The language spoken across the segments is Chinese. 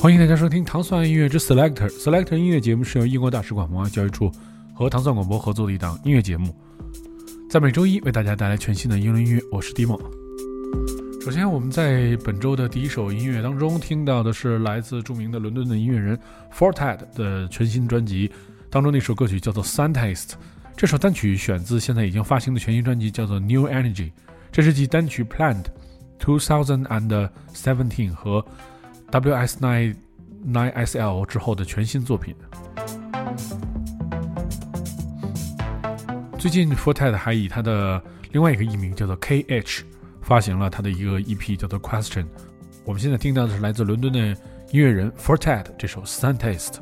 欢迎大家收听糖蒜音乐之 Selector。Selector 音乐节目是由英国大使馆文化教育处和糖蒜广播合作的一档音乐节目，在每周一为大家带来全新的英伦音乐。我是 Dimo。首先，我们在本周的第一首音乐当中听到的是来自著名的伦敦的音乐人 Fortet 的全新专辑当中那首歌曲，叫做《Scientist》。这首单曲选自现在已经发行的全新专辑，叫做《New Energy》。这是继单曲《Planned 2017和 W S Nine Nine S L 之后的全新作品。最近 Fortet 还以他的另外一个艺名叫做 KH 发行了他的一个 EP 叫做 Question。我们现在听到的是来自伦敦的音乐人 Fortet 这首 Scientist。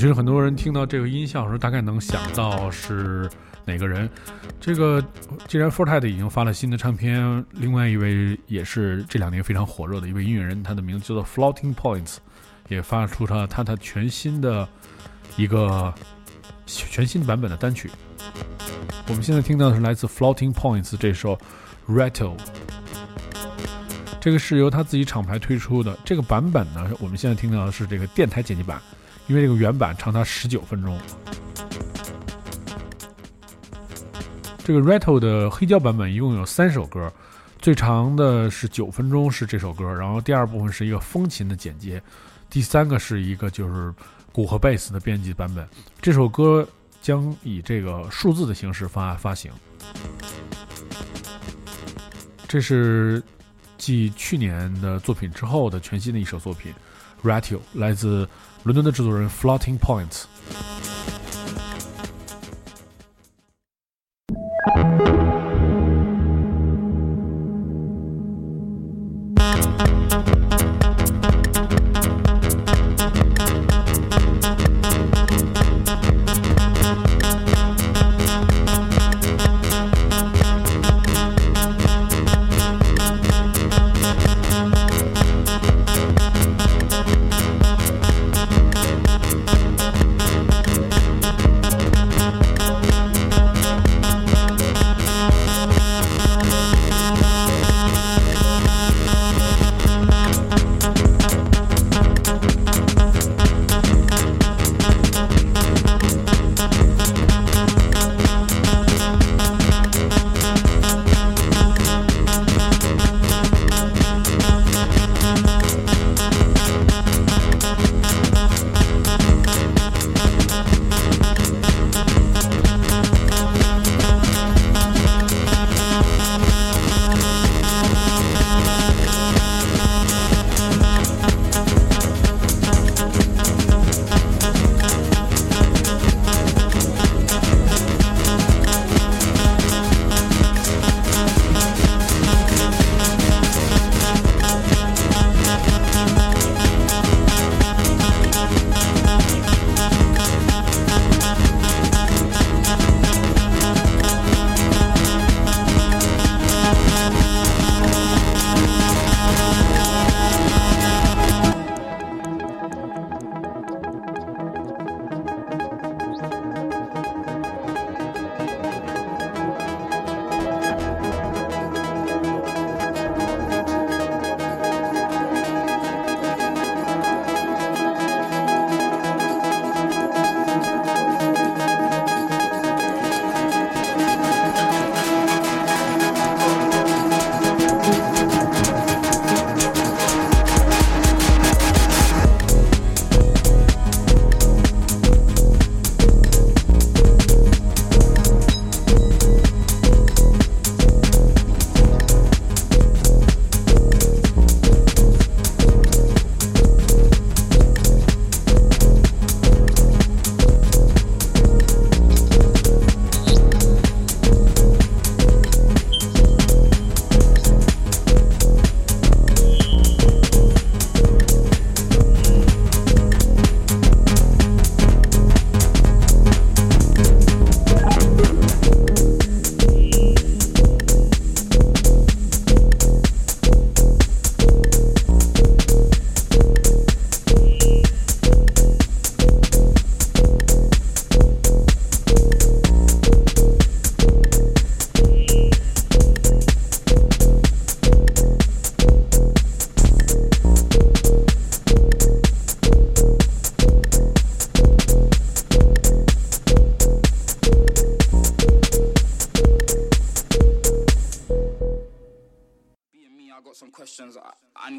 觉得很多人听到这个音效的时候，大概能想到是哪个人。这个既然 Forte 已经发了新的唱片，另外一位也是这两年非常火热的一位音乐人，他的名字叫做 Floating Points，也发出了他他全新的一个全新版本的单曲。我们现在听到的是来自 Floating Points 这首 Rattle，这个是由他自己厂牌推出的。这个版本呢，我们现在听到的是这个电台剪辑版。因为这个原版长达十九分钟，这个 Rattle 的黑胶版本一共有三首歌，最长的是九分钟，是这首歌。然后第二部分是一个风琴的剪接，第三个是一个就是鼓和贝斯的编辑版本。这首歌将以这个数字的形式发发行。这是继去年的作品之后的全新的一首作品，Rattle 来自。伦敦的制作人 Floating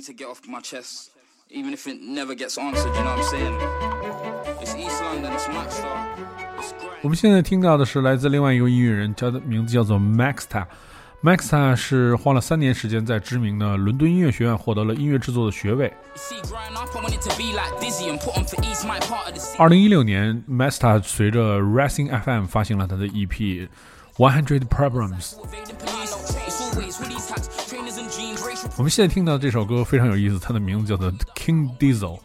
Points。chest, even if it never gets answered. You know what I'm saying? It's East London, it's Maxstar. 我们现在听到的是来自另外一个音乐人，叫的名字叫做 Maxta。Maxta 是花了三年时间，在知名的伦敦音乐学院获得了音乐制作的学位。二零一六年，Maxta 随着 Racing FM 发行了他的 EP One Hundred Problems。我们现在听到这首歌非常有意思，它的名字叫做 King Diesel。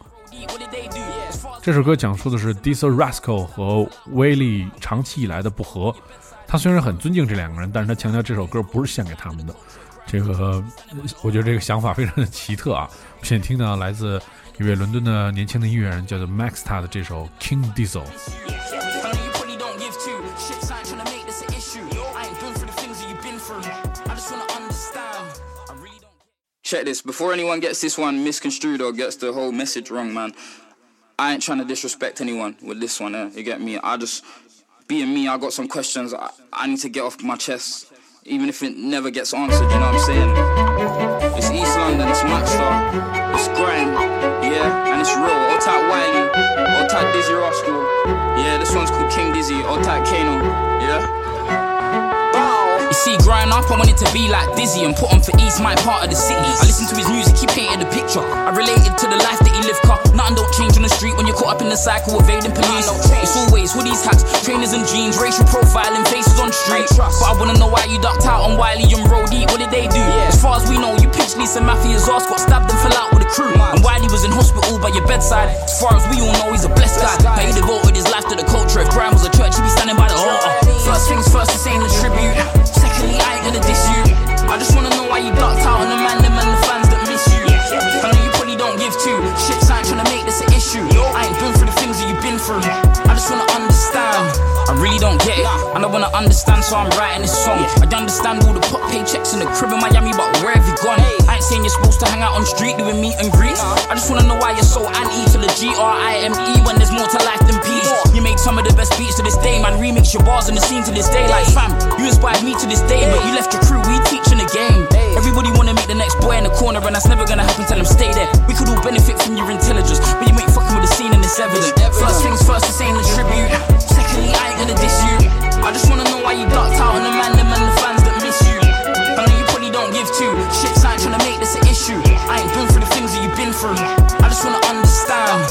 这首歌讲述的是 Diesel Rascal 和威利长期以来的不和。他虽然很尊敬这两个人，但是他强调这首歌不是献给他们的。这个，我觉得这个想法非常的奇特啊！现在听到来自一位伦敦的年轻的音乐人，叫做 Max t a 的这首 King Diesel。Check this. Before anyone gets this one misconstrued or gets the whole message wrong, man, I ain't trying to disrespect anyone with this one. Eh? You get me? I just, being me, I got some questions I, I need to get off my chest, even if it never gets answered. You know what I'm saying? It's East London, it's Maxstar, it's grime, yeah, and it's real. All type Wiley, all type Dizzy Rascal. Yeah, this one's called King Dizzy, all type Kano, yeah see growing up, I wanted to be like Dizzy and put on for East, my part of the city. I listened to his music, he painted a picture. I related to the life that he lived, car. Nothing don't change on the street when you're caught up in the cycle, evading police. It's always hoodies, hats, trainers and jeans, racial profiling, faces on street. But I wanna know why you ducked out on Wiley and Roddy. What did they do? As far as we know, you pitched Lisa Mafia's ass, got stabbed and fell out with a crew. And Wiley was in hospital by your bedside. As far as we all know, he's a blessed guy. But he devoted his life to the culture. If crime was a church, he'd be standing by the altar. First things first, the same the tribute. Secondly, I ain't gonna diss you. I just wanna know why you ducked out on the man, them and the fans that miss you. I know you probably don't give two shits. I ain't trying to make this an issue. I ain't been through the things that you've been through. Wanna understand, so I'm writing this song. I understand all the pot paychecks in the crib in Miami, but where have you gone? I ain't saying you're supposed to hang out on street doing meet and greets. I just wanna know why you're so anti to the G R I M E when there's more to life than peace. You made some of the best beats to this day, man. Remix your bars in the scene to this day. Like fam, you inspired me to this day, but you left your crew. We teaching the game. Everybody wanna meet the next boy in the corner, and that's never gonna happen. Tell them stay there. We could all benefit from your intelligence, but you ain't fucking with the scene and it's evident. First things first, this ain't a tribute. Secondly, I ain't gonna diss you. I just wanna know why you ducked out on the man, them and the fans that miss you. I know you probably don't give two shits. I ain't trying to make this an issue. I ain't been through the things that you've been through. I just wanna understand.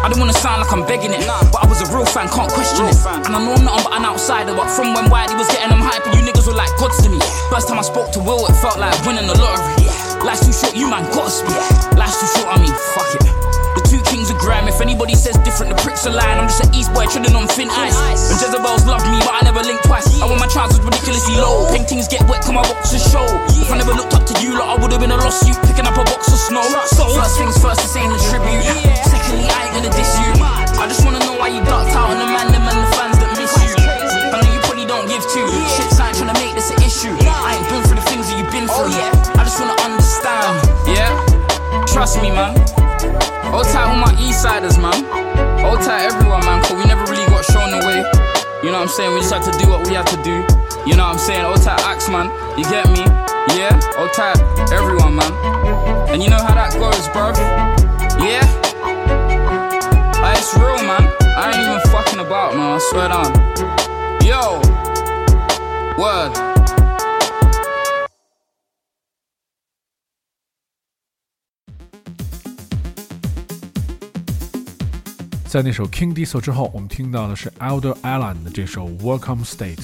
I don't wanna sound like I'm begging it, but I was a real fan, can't question it. And I know I'm nothing but an outsider, but from when Wiley was getting them hype, you niggas were like gods to me. First time I spoke to Will, it felt like winning the lottery. Life's too short, you man gotta speak. Life's too short, I mean, fuck it. The two kings of grime, if anybody says different, the pricks are lying. I'm just an East boy treading on thin ice. And Jezebel's loved me, but I never linked twice. I want my trousers ridiculously low. Paintings get wet, come my box boxes show. If I never looked up to you, like I would've been a lost suit picking up a box of snow. So, first things first, this ain't a tribute. Secondly, I ain't gonna diss you. I just wanna know why you ducked out on the man, them and the fans that miss you. I know you probably don't give two shits. I ain't trying to make this an issue. I ain't been through the things that you've been through. I just wanna understand. Yeah, trust me, man. Hold tight all my east siders, man. Hold tight everyone, man, cause we never really got shown the way. You know what I'm saying? We just had to do what we had to do. You know what I'm saying? Hold tight axe, man. You get me? Yeah? Hold tight everyone, man. And you know how that goes, bruv? Yeah? Ah, it's real, man. I ain't even fucking about, man. I swear down. Yo! Word. 在那首 King Diesel 之后，我们听到的是 Elder Allen 的这首 Welcome State。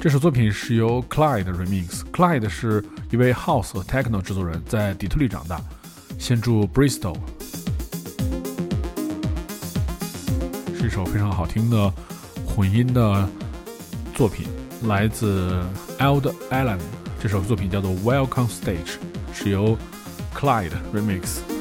这首作品是由 Clyde remix。Clyde 是一位 House 和 Techno 制作人，在底特律长大，现住 Bristol。是一首非常好听的混音的作品，来自 Elder Allen。这首作品叫做 Welcome Stage，是由 Clyde remix。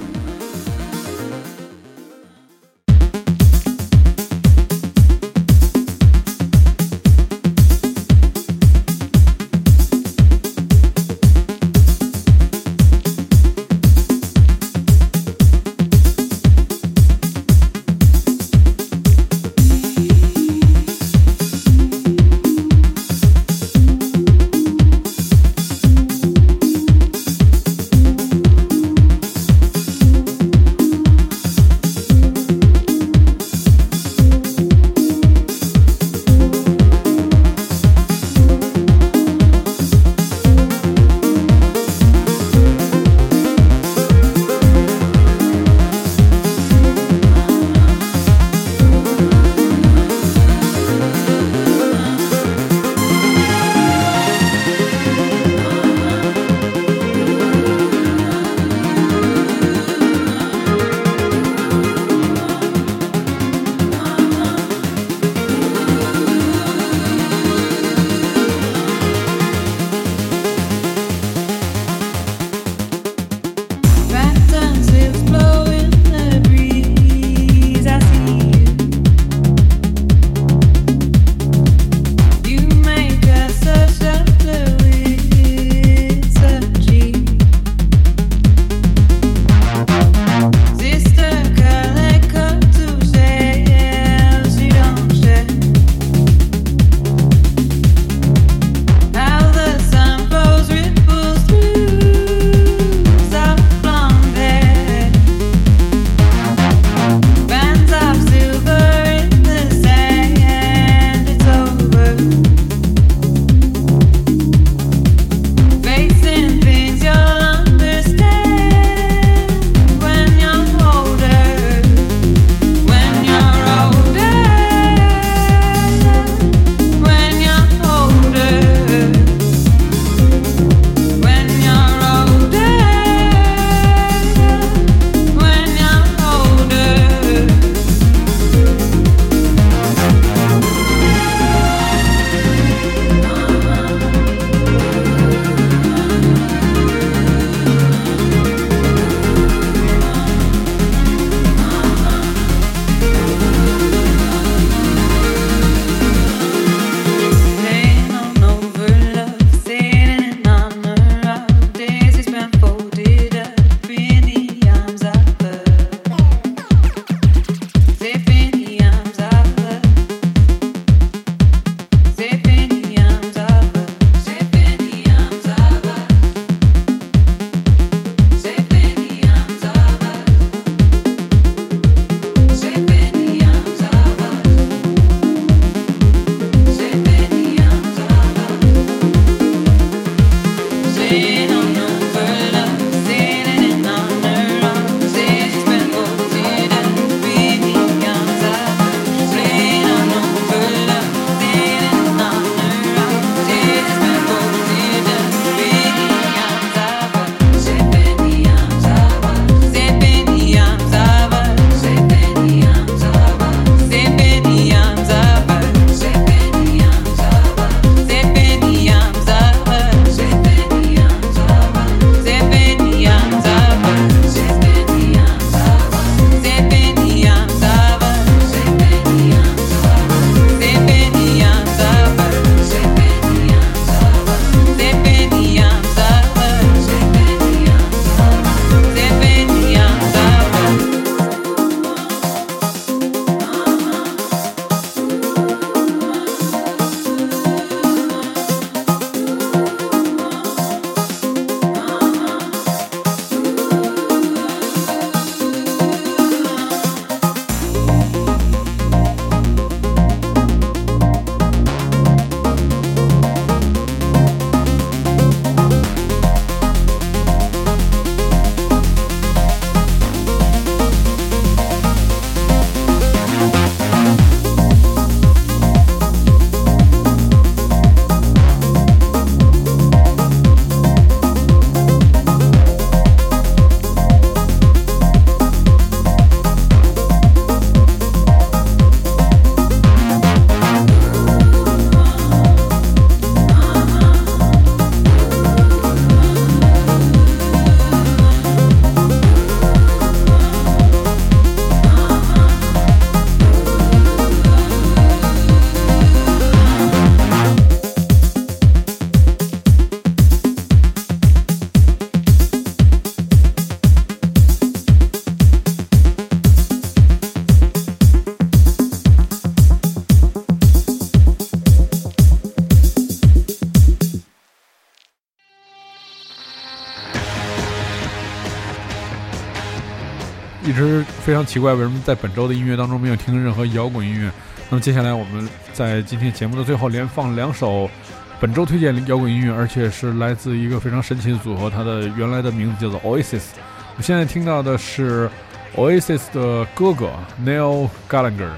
奇怪，为什么在本周的音乐当中没有听任何摇滚音乐？那么接下来我们在今天节目的最后连放两首本周推荐摇滚音乐，而且是来自一个非常神奇的组合，它的原来的名字叫做 Oasis。我现在听到的是 Oasis 的哥哥 Neil Gallagher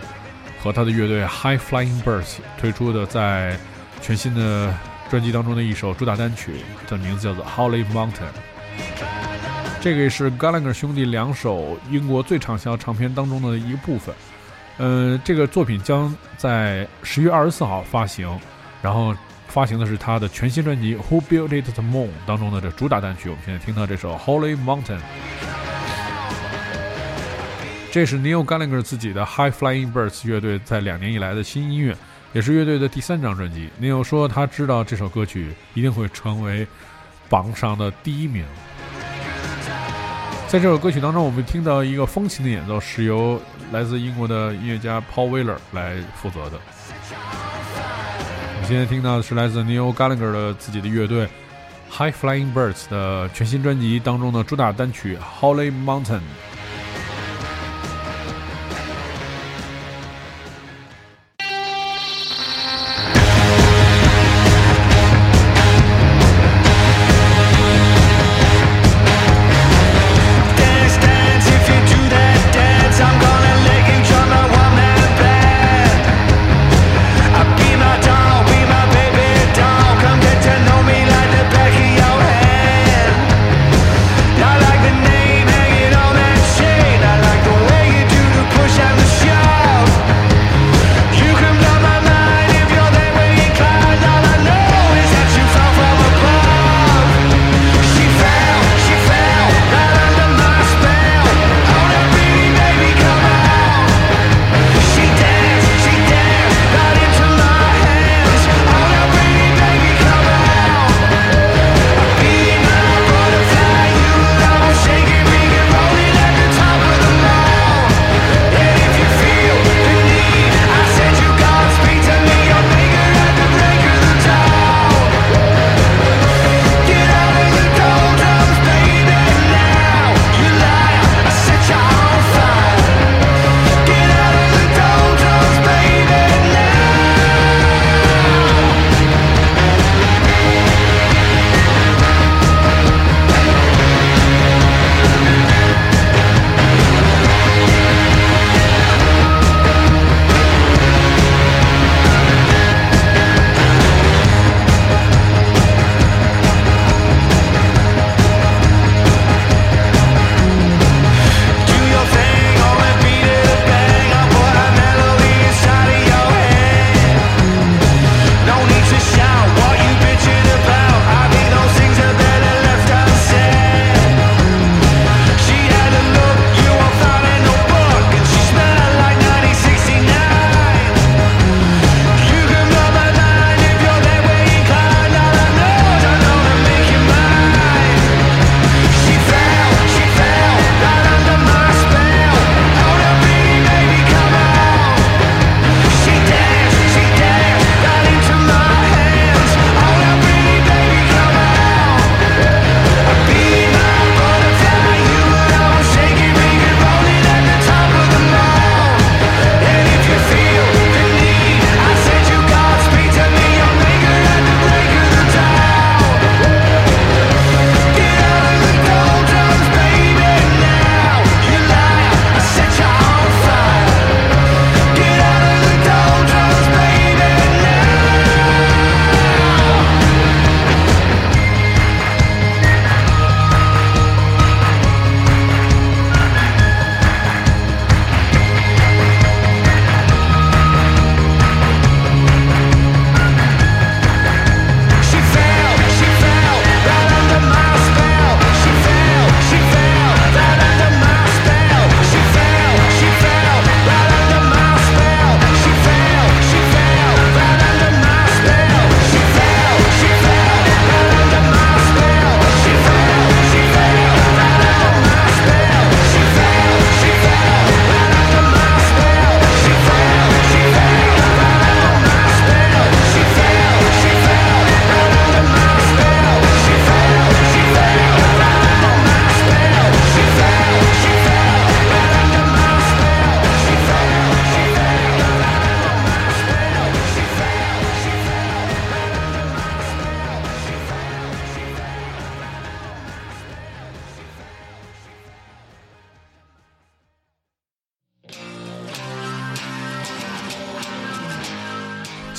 和他的乐队 High Flying Birds 推出的在全新的专辑当中的一首主打单曲，的名字叫做 Holy Mountain。这个是 Gallagher 兄弟两首英国最畅销唱片当中的一部分。呃，这个作品将在十月二十四号发行，然后发行的是他的全新专辑《Who Built It the Moon》当中的这主打单曲。我们现在听到这首《Holy Mountain》，这是 Neil Gallagher 自己的 High Flying Birds 乐队在两年以来的新音乐，也是乐队的第三张专辑。Neil 说他知道这首歌曲一定会成为榜上的第一名。在这首歌曲当中，我们听到一个风琴的演奏，是由来自英国的音乐家 Paul Weller 来负责的。我们现在听到的是来自 Neil Gallagher 的自己的乐队 High Flying Birds 的全新专辑当中的主打单曲《Holy Mountain》。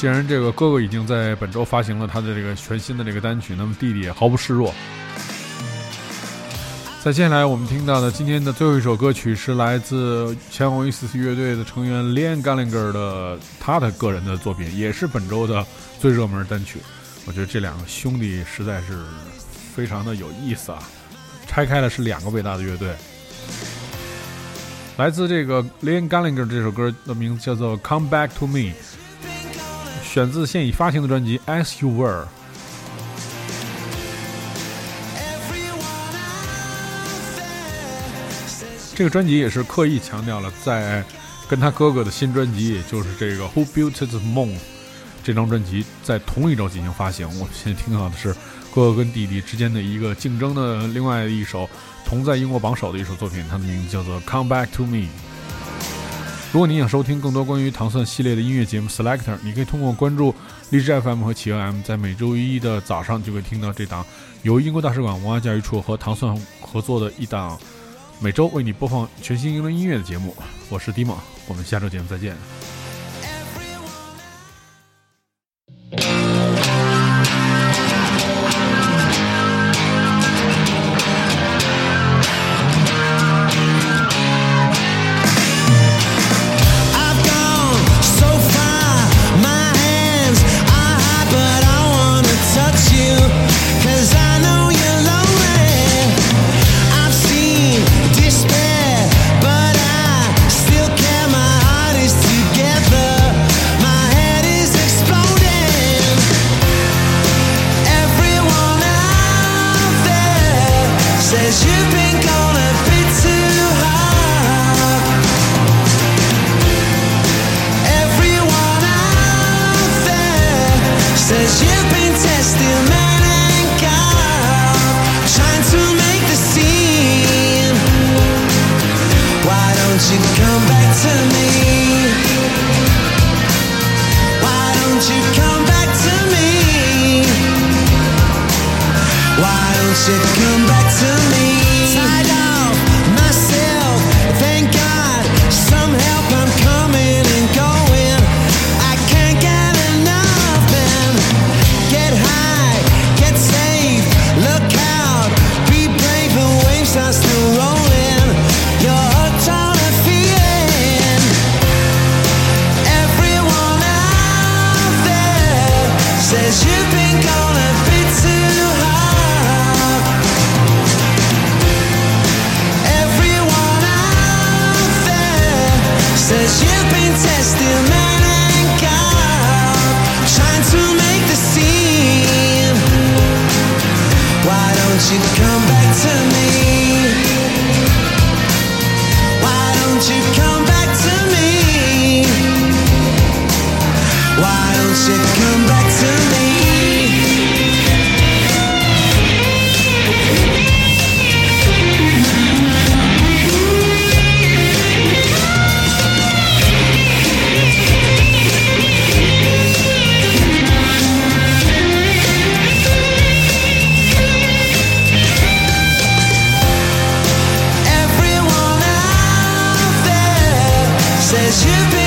既然这个哥哥已经在本周发行了他的这个全新的这个单曲，那么弟弟也毫不示弱。在接下来我们听到的今天的最后一首歌曲是来自前 Oasis 乐队的成员 Liam Gallagher 的他的个人的作品，也是本周的最热门单曲。我觉得这两个兄弟实在是非常的有意思啊！拆开了是两个伟大的乐队。来自这个 Liam Gallagher 这首歌的名字叫做《Come Back to Me》。选自现已发行的专辑《As You Were》。这个专辑也是刻意强调了，在跟他哥哥的新专辑，也就是这个《Who Built the Moon》这张专辑在同一周进行发行。我现在听到的是哥哥跟弟弟之间的一个竞争的另外一首同在英国榜首的一首作品，它的名字叫做《Come Back to Me》。如果你想收听更多关于糖蒜系列的音乐节目 Selector，你可以通过关注荔枝 FM 和企鹅 M，在每周一的早上就会听到这档由英国大使馆文化教育处和糖蒜合作的一档每周为你播放全新英伦音乐的节目。我是 d i m 我们下周节目再见。Come back to